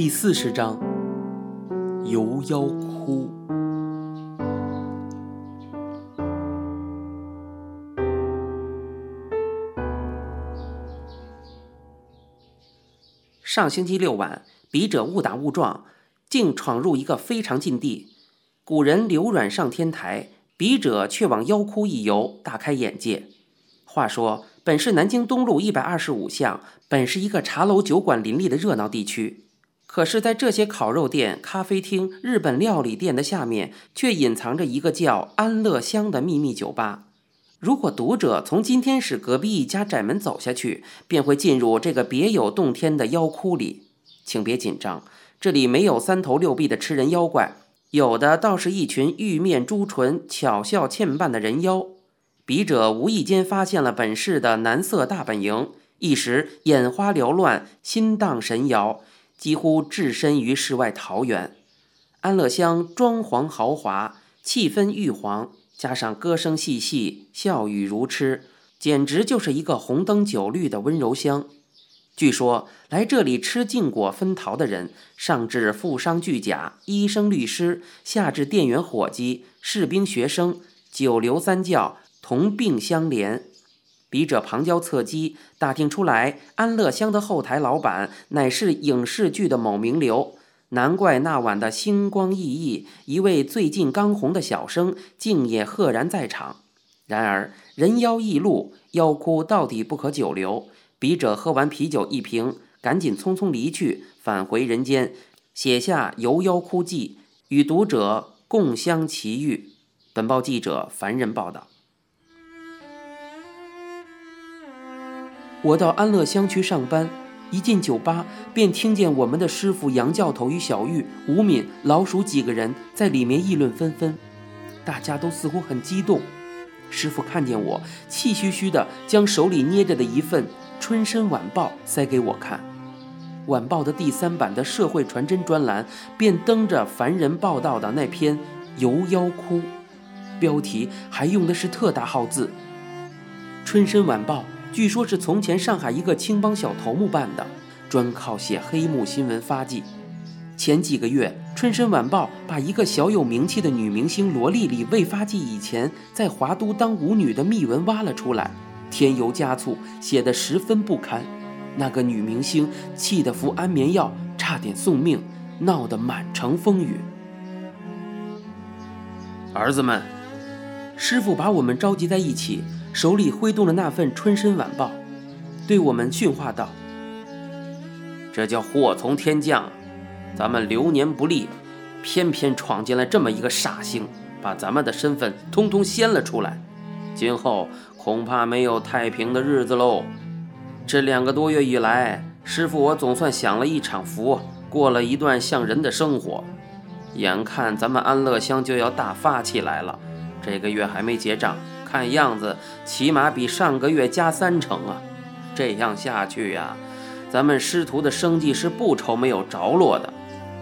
第四十章，游妖窟。上星期六晚，笔者误打误撞，竟闯入一个非常禁地。古人流软上天台，笔者却往妖窟一游，大开眼界。话说，本是南京东路一百二十五巷，本是一个茶楼酒馆林立的热闹地区。可是，在这些烤肉店、咖啡厅、日本料理店的下面，却隐藏着一个叫安乐乡的秘密酒吧。如果读者从今天市隔壁一家窄门走下去，便会进入这个别有洞天的妖窟里。请别紧张，这里没有三头六臂的吃人妖怪，有的倒是一群玉面朱唇、巧笑倩扮的人妖。笔者无意间发现了本市的男色大本营，一时眼花缭乱，心荡神摇，几乎置身于世外桃源。安乐乡装潢豪华，气氛玉皇。加上歌声细细，笑语如痴，简直就是一个红灯酒绿的温柔乡。据说来这里吃禁果分桃的人，上至富商巨贾、医生律师，下至店员伙计、士兵学生，九流三教同病相怜。笔者旁敲侧击打听出来，安乐乡的后台老板乃是影视剧的某名流。难怪那晚的星光熠熠，一位最近刚红的小生竟也赫然在场。然而人妖异路，妖窟到底不可久留。笔者喝完啤酒一瓶，赶紧匆匆离去，返回人间，写下《游妖窟记》，与读者共襄奇遇。本报记者凡人报道。我到安乐乡去上班。一进酒吧，便听见我们的师傅杨教头与小玉、吴敏、老鼠几个人在里面议论纷纷，大家都似乎很激动。师傅看见我，气吁吁地将手里捏着的一份《春申晚报》塞给我看。晚报的第三版的社会传真专栏便登着凡人报道的那篇《游妖窟》，标题还用的是特大号字，《春申晚报》。据说，是从前上海一个青帮小头目办的，专靠写黑幕新闻发迹。前几个月，《春申晚报》把一个小有名气的女明星罗丽丽未发迹以前在华都当舞女的秘闻挖了出来，添油加醋，写得十分不堪。那个女明星气得服安眠药，差点送命，闹得满城风雨。儿子们，师傅把我们召集在一起。手里挥动了那份《春申晚报》，对我们训话道：“这叫祸从天降，咱们流年不利，偏偏闯进来这么一个煞星，把咱们的身份通通掀了出来。今后恐怕没有太平的日子喽。这两个多月以来，师傅我总算享了一场福，过了一段像人的生活。眼看咱们安乐乡就要大发起来了，这个月还没结账。”看样子，起码比上个月加三成啊！这样下去呀，咱们师徒的生计是不愁没有着落的。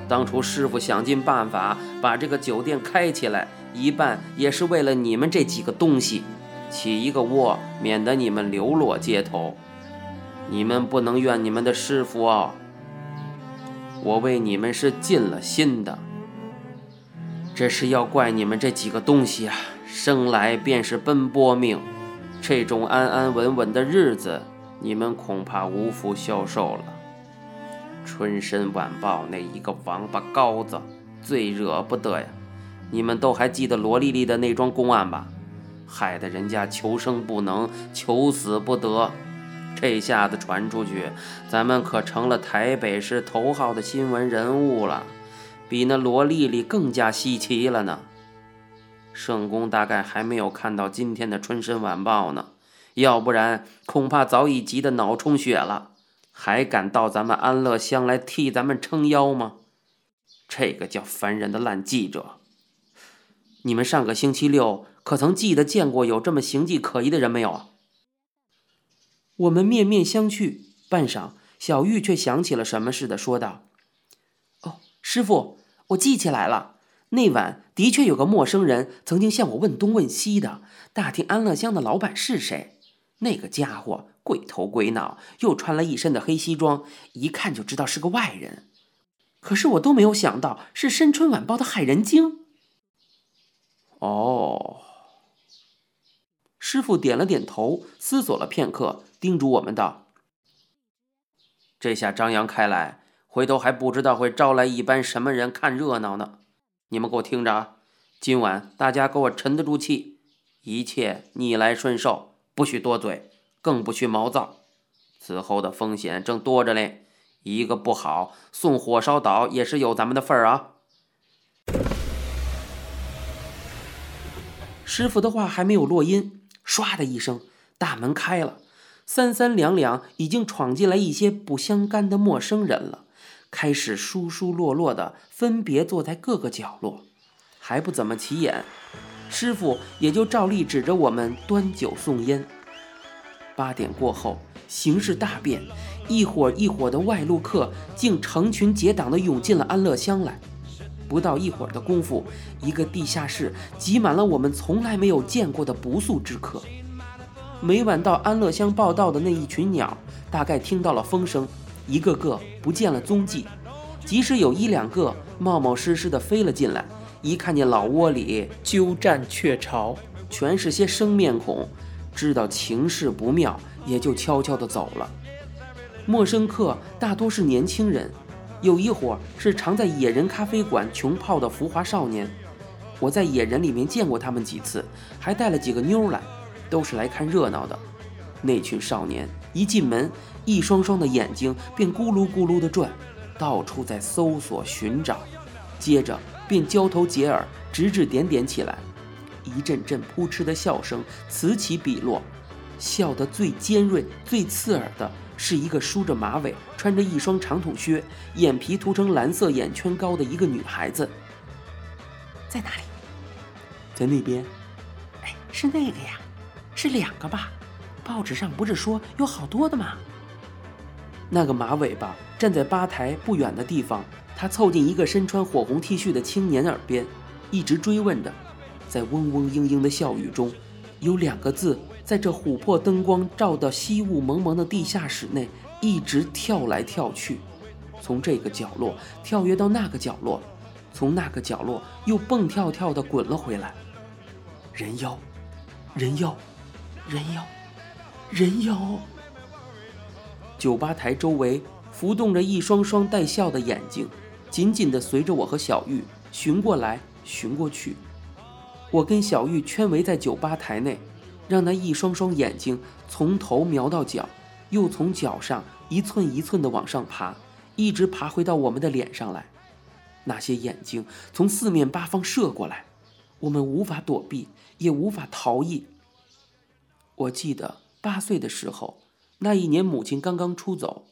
当初师傅想尽办法把这个酒店开起来，一半也是为了你们这几个东西，起一个窝，免得你们流落街头。你们不能怨你们的师傅啊！我为你们是尽了心的，这是要怪你们这几个东西啊！生来便是奔波命，这种安安稳稳的日子，你们恐怕无福消受了。春申晚报那一个王八羔子，最惹不得呀！你们都还记得罗丽丽的那桩公案吧？害得人家求生不能，求死不得。这下子传出去，咱们可成了台北市头号的新闻人物了，比那罗丽丽更加稀奇了呢。圣公大概还没有看到今天的《春申晚报》呢，要不然恐怕早已急得脑充血了，还敢到咱们安乐乡来替咱们撑腰吗？这个叫烦人的烂记者！你们上个星期六可曾记得见过有这么形迹可疑的人没有啊？我们面面相觑，半晌，小玉却想起了什么似的，说道：“哦，师傅，我记起来了。”那晚的确有个陌生人曾经向我问东问西的，打听安乐乡的老板是谁。那个家伙鬼头鬼脑，又穿了一身的黑西装，一看就知道是个外人。可是我都没有想到是《深春晚报》的害人精。哦，师傅点了点头，思索了片刻，叮嘱我们道：“这下张扬开来，回头还不知道会招来一班什么人看热闹呢。你们给我听着啊，今晚大家给我沉得住气，一切逆来顺受，不许多嘴，更不许毛躁。此后的风险正多着嘞。”一个不好，送火烧岛也是有咱们的份儿啊！师傅的话还没有落音，唰的一声，大门开了，三三两两已经闯进来一些不相干的陌生人了，开始疏疏落落的分别坐在各个角落，还不怎么起眼，师傅也就照例指着我们端酒送烟。八点过后，形势大变。一伙一伙的外路客竟成群结党地涌进了安乐乡来。不到一会儿的功夫，一个地下室挤满了我们从来没有见过的不速之客。每晚到安乐乡报道的那一群鸟，大概听到了风声，一个个不见了踪迹。即使有一两个冒冒失失地飞了进来，一看见老窝里鸠占鹊巢，全是些生面孔，知道情势不妙，也就悄悄地走了。陌生客大多是年轻人，有一伙是常在野人咖啡馆穷泡的浮华少年。我在野人里面见过他们几次，还带了几个妞来，都是来看热闹的。那群少年一进门，一双双的眼睛便咕噜咕噜地转，到处在搜索寻找，接着便交头接耳，指指点点起来，一阵阵扑哧的笑声此起彼落，笑得最尖锐、最刺耳的。是一个梳着马尾、穿着一双长筒靴、眼皮涂成蓝色眼圈膏的一个女孩子，在哪里？在那边。哎，是那个呀，是两个吧？报纸上不是说有好多的吗？那个马尾巴站在吧台不远的地方，他凑近一个身穿火红 T 恤的青年耳边，一直追问着，在嗡嗡嘤嘤的笑语中，有两个字。在这琥珀灯光照到稀雾蒙蒙的地下室内，一直跳来跳去，从这个角落跳跃到那个角落，从那个角落又蹦跳跳地滚了回来。人妖，人妖，人妖，人妖！酒吧台周围浮动着一双双带笑的眼睛，紧紧地随着我和小玉寻过来寻过去。我跟小玉圈围在酒吧台内。让那一双双眼睛从头瞄到脚，又从脚上一寸一寸地往上爬，一直爬回到我们的脸上来。那些眼睛从四面八方射过来，我们无法躲避，也无法逃逸。我记得八岁的时候，那一年母亲刚刚出走，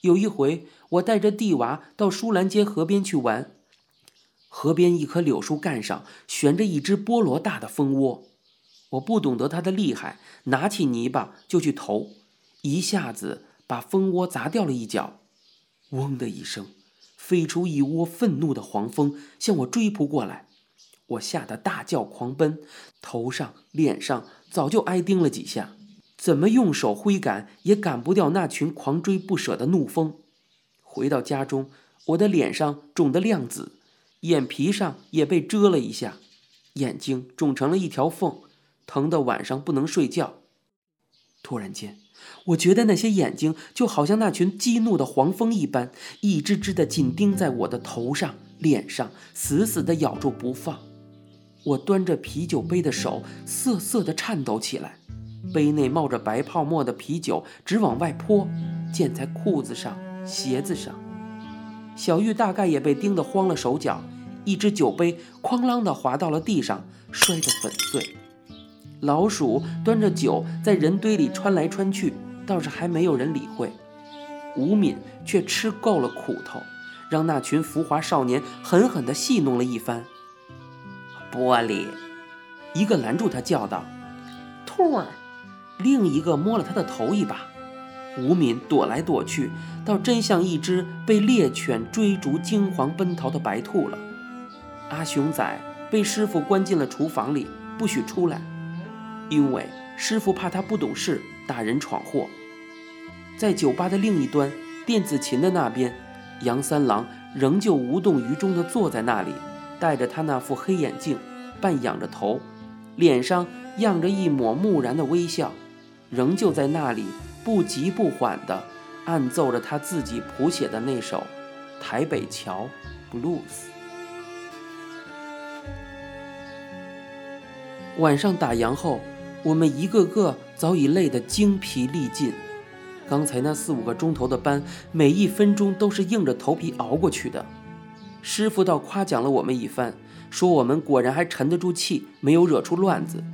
有一回我带着弟娃到舒兰街河边去玩，河边一棵柳树干上悬着一只菠萝大的蜂窝。我不懂得它的厉害，拿起泥巴就去投，一下子把蜂窝砸掉了一角。嗡的一声，飞出一窝愤怒的黄蜂，向我追扑过来。我吓得大叫狂奔，头上、脸上早就挨叮了几下，怎么用手挥赶也赶不掉那群狂追不舍的怒蜂。回到家中，我的脸上肿得亮紫，眼皮上也被蛰了一下，眼睛肿成了一条缝。疼得晚上不能睡觉。突然间，我觉得那些眼睛就好像那群激怒的黄蜂一般，一只只的紧盯在我的头上、脸上，死死地咬住不放。我端着啤酒杯的手瑟瑟地颤抖起来，杯内冒着白泡沫的啤酒直往外泼，溅在裤子上、鞋子上。小玉大概也被盯得慌了手脚，一只酒杯哐啷地滑到了地上，摔得粉碎。老鼠端着酒在人堆里穿来穿去，倒是还没有人理会。吴敏却吃够了苦头，让那群浮华少年狠狠地戏弄了一番。玻璃，一个拦住他叫道：“兔儿。”另一个摸了他的头一把。吴敏躲来躲去，倒真像一只被猎犬追逐惊惶奔逃的白兔了。阿雄仔被师傅关进了厨房里，不许出来。因为师傅怕他不懂事，打人闯祸。在酒吧的另一端，电子琴的那边，杨三郎仍旧无动于衷地坐在那里，戴着他那副黑眼镜，半仰着头，脸上漾着一抹木然的微笑，仍旧在那里不急不缓地按奏着他自己谱写的那首《台北桥 Blues》。晚上打烊后，我们一个个早已累得精疲力尽。刚才那四五个钟头的班，每一分钟都是硬着头皮熬过去的。师傅倒夸奖了我们一番，说我们果然还沉得住气，没有惹出乱子。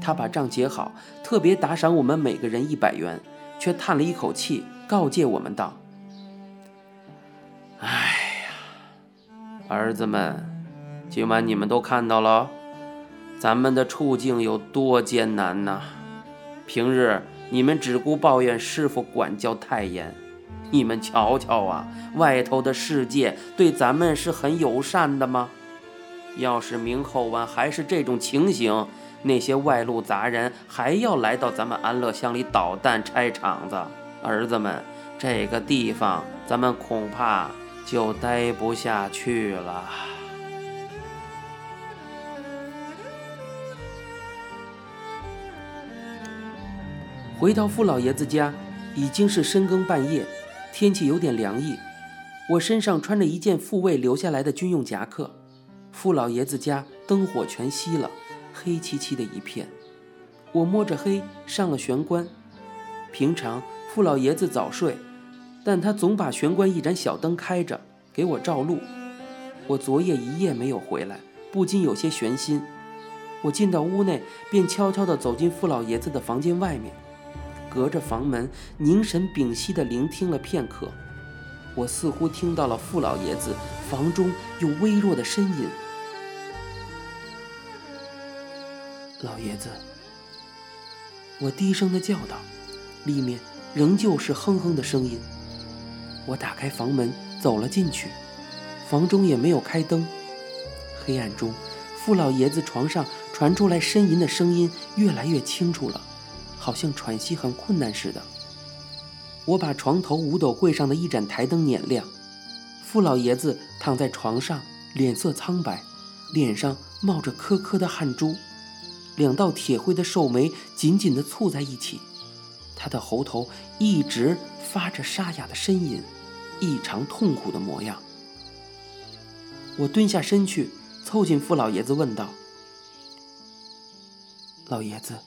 他把账结好，特别打赏我们每个人一百元，却叹了一口气，告诫我们道：“哎呀，儿子们，今晚你们都看到了，咱们的处境有多艰难呐！平日……”你们只顾抱怨师傅管教太严，你们瞧瞧啊，外头的世界对咱们是很友善的吗？要是明后晚还是这种情形，那些外路杂人还要来到咱们安乐乡里捣蛋拆场子，儿子们，这个地方咱们恐怕就待不下去了。回到傅老爷子家，已经是深更半夜，天气有点凉意。我身上穿着一件傅卫留下来的军用夹克。傅老爷子家灯火全熄了，黑漆漆的一片。我摸着黑上了玄关。平常傅老爷子早睡，但他总把玄关一盏小灯开着，给我照路。我昨夜一夜没有回来，不禁有些悬心。我进到屋内，便悄悄地走进傅老爷子的房间外面。隔着房门，凝神屏息地聆听了片刻，我似乎听到了傅老爷子房中有微弱的呻吟。老爷子，我低声的叫道，里面仍旧是哼哼的声音。我打开房门，走了进去，房中也没有开灯。黑暗中，傅老爷子床上传出来呻吟的声音越来越清楚了。好像喘息很困难似的。我把床头五斗柜上的一盏台灯捻亮，傅老爷子躺在床上，脸色苍白，脸上冒着颗颗的汗珠，两道铁灰的瘦眉紧紧地蹙在一起，他的喉头一直发着沙哑的呻吟，异常痛苦的模样。我蹲下身去，凑近傅老爷子问道：“老爷子，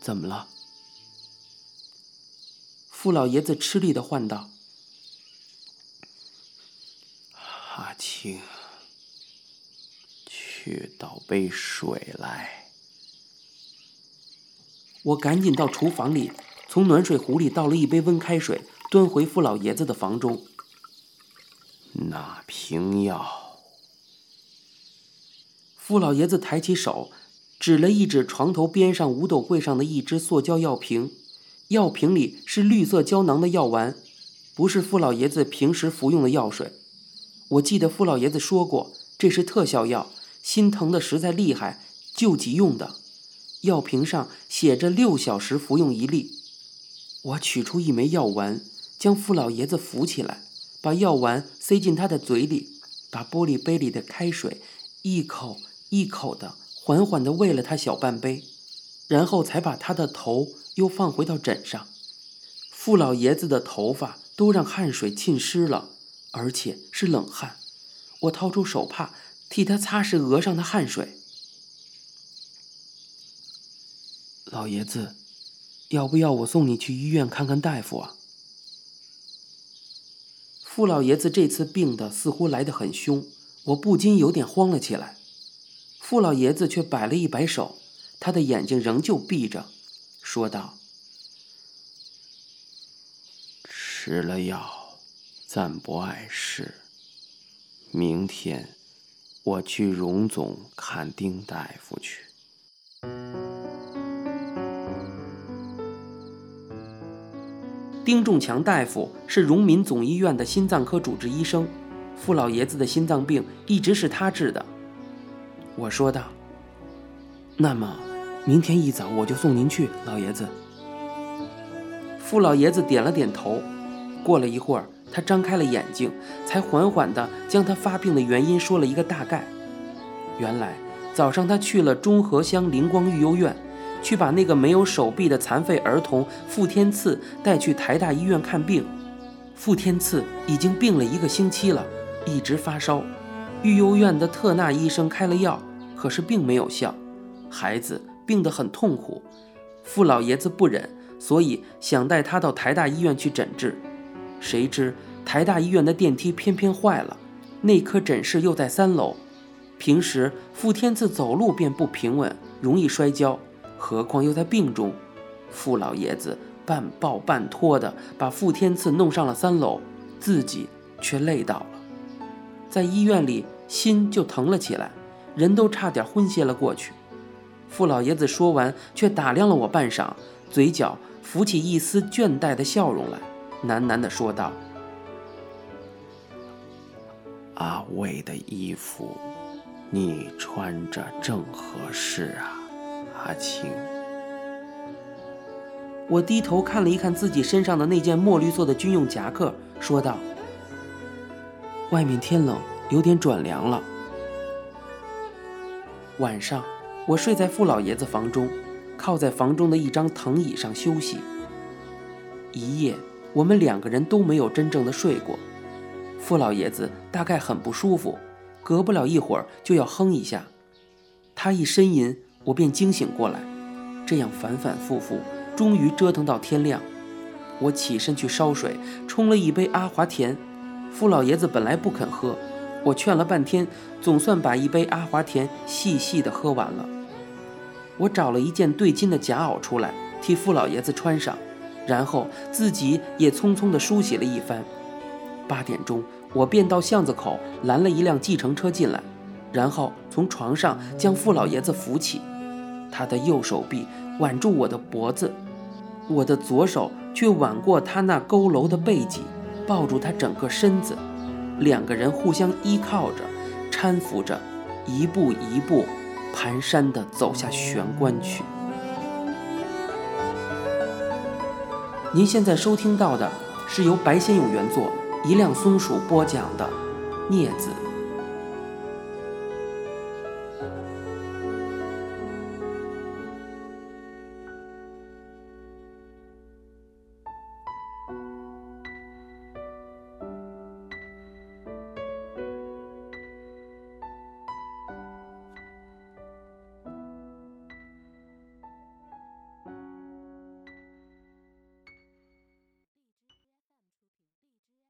怎么了？”傅老爷子吃力的唤道：“阿青，去倒杯水来。”我赶紧到厨房里，从暖水壶里倒了一杯温开水，端回傅老爷子的房中。那瓶药。傅老爷子抬起手，指了一指床头边上五斗柜上的一只塑胶药瓶。药瓶里是绿色胶囊的药丸，不是傅老爷子平时服用的药水。我记得傅老爷子说过，这是特效药，心疼的实在厉害，救急用的。药瓶上写着六小时服用一粒。我取出一枚药丸，将傅老爷子扶起来，把药丸塞进他的嘴里，把玻璃杯里的开水一口一口的缓缓地喂了他小半杯，然后才把他的头。又放回到枕上，傅老爷子的头发都让汗水浸湿了，而且是冷汗。我掏出手帕替他擦拭额上的汗水。老爷子，要不要我送你去医院看看大夫啊？傅老爷子这次病的似乎来得很凶，我不禁有点慌了起来。傅老爷子却摆了一摆手，他的眼睛仍旧闭着。说道：“吃了药，暂不碍事。明天我去荣总看丁大夫去。”丁仲强大夫是荣民总医院的心脏科主治医生，傅老爷子的心脏病一直是他治的。我说道：“那么。”明天一早我就送您去，老爷子。傅老爷子点了点头，过了一会儿，他张开了眼睛，才缓缓地将他发病的原因说了一个大概。原来早上他去了中和乡灵光育幼院，去把那个没有手臂的残废儿童傅天赐带去台大医院看病。傅天赐已经病了一个星期了，一直发烧。育幼院的特纳医生开了药，可是并没有效，孩子病得很痛苦。傅老爷子不忍，所以想带他到台大医院去诊治。谁知台大医院的电梯偏偏坏了，内科诊室又在三楼。平时傅天赐走路便不平稳，容易摔跤，何况又在病中。傅老爷子半抱半拖的把傅天赐弄上了三楼，自己却累倒了。在医院里，心就疼了起来，人都差点昏歇了过去。傅老爷子说完，却打量了我半晌，嘴角浮起一丝倦怠的笑容来，喃喃地说道：“阿卫的衣服，你穿着正合适啊，阿青。”我低头看了一看自己身上的那件墨绿色的军用夹克，说道。外面天冷，有点转凉了。晚上，我睡在傅老爷子房中，靠在房中的一张藤椅上休息。一夜，我们两个人都没有真正的睡过。傅老爷子大概很不舒服，隔不了一会儿就要哼一下。他一呻吟，我便惊醒过来。这样反反复复，终于折腾到天亮。我起身去烧水，冲了一杯阿华田。傅老爷子本来不肯喝，我劝了半天，总算把一杯阿华田细细的喝完了。我找了一件对襟的夹袄出来，替傅老爷子穿上，然后自己也匆匆的梳洗了一番。八点钟，我便到巷子口拦了一辆计程车进来，然后从床上将傅老爷子扶起，他的右手臂挽住我的脖子，我的左手却挽过他那佝偻的背脊。抱住他整个身子，两个人互相依靠着，搀扶着，一步一步蹒跚地走下玄关去。您现在收听到的是由白先勇原作，一辆松鼠播讲的《镊子》。